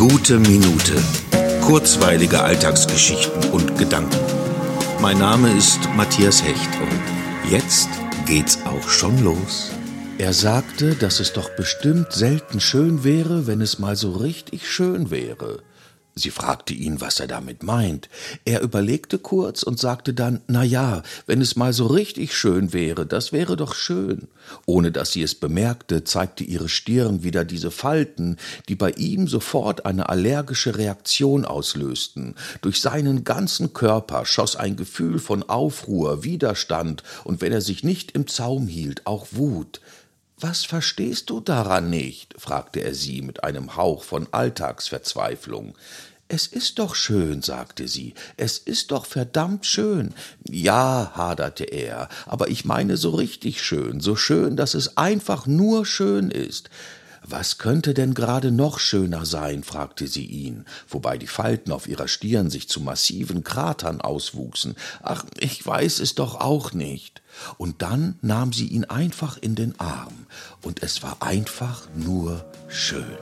Gute Minute. Kurzweilige Alltagsgeschichten und Gedanken. Mein Name ist Matthias Hecht und jetzt geht's auch schon los. Er sagte, dass es doch bestimmt selten schön wäre, wenn es mal so richtig schön wäre. Sie fragte ihn, was er damit meint. Er überlegte kurz und sagte dann, na ja, wenn es mal so richtig schön wäre, das wäre doch schön. Ohne dass sie es bemerkte, zeigte ihre Stirn wieder diese Falten, die bei ihm sofort eine allergische Reaktion auslösten. Durch seinen ganzen Körper schoss ein Gefühl von Aufruhr, Widerstand und wenn er sich nicht im Zaum hielt, auch Wut. Was verstehst du daran nicht? fragte er sie mit einem Hauch von Alltagsverzweiflung. Es ist doch schön, sagte sie, es ist doch verdammt schön. Ja, haderte er, aber ich meine so richtig schön, so schön, dass es einfach nur schön ist. Was könnte denn gerade noch schöner sein? fragte sie ihn, wobei die Falten auf ihrer Stirn sich zu massiven Kratern auswuchsen. Ach, ich weiß es doch auch nicht. Und dann nahm sie ihn einfach in den Arm, und es war einfach nur schön.